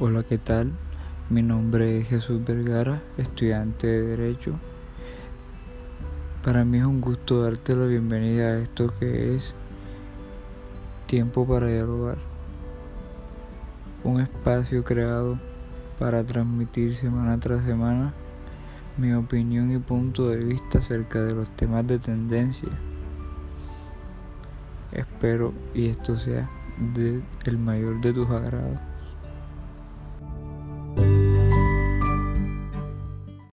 Hola, ¿qué tal? Mi nombre es Jesús Vergara, estudiante de Derecho. Para mí es un gusto darte la bienvenida a esto que es Tiempo para Dialogar. Un espacio creado para transmitir semana tras semana mi opinión y punto de vista acerca de los temas de tendencia. Espero y esto sea de el mayor de tus agrados.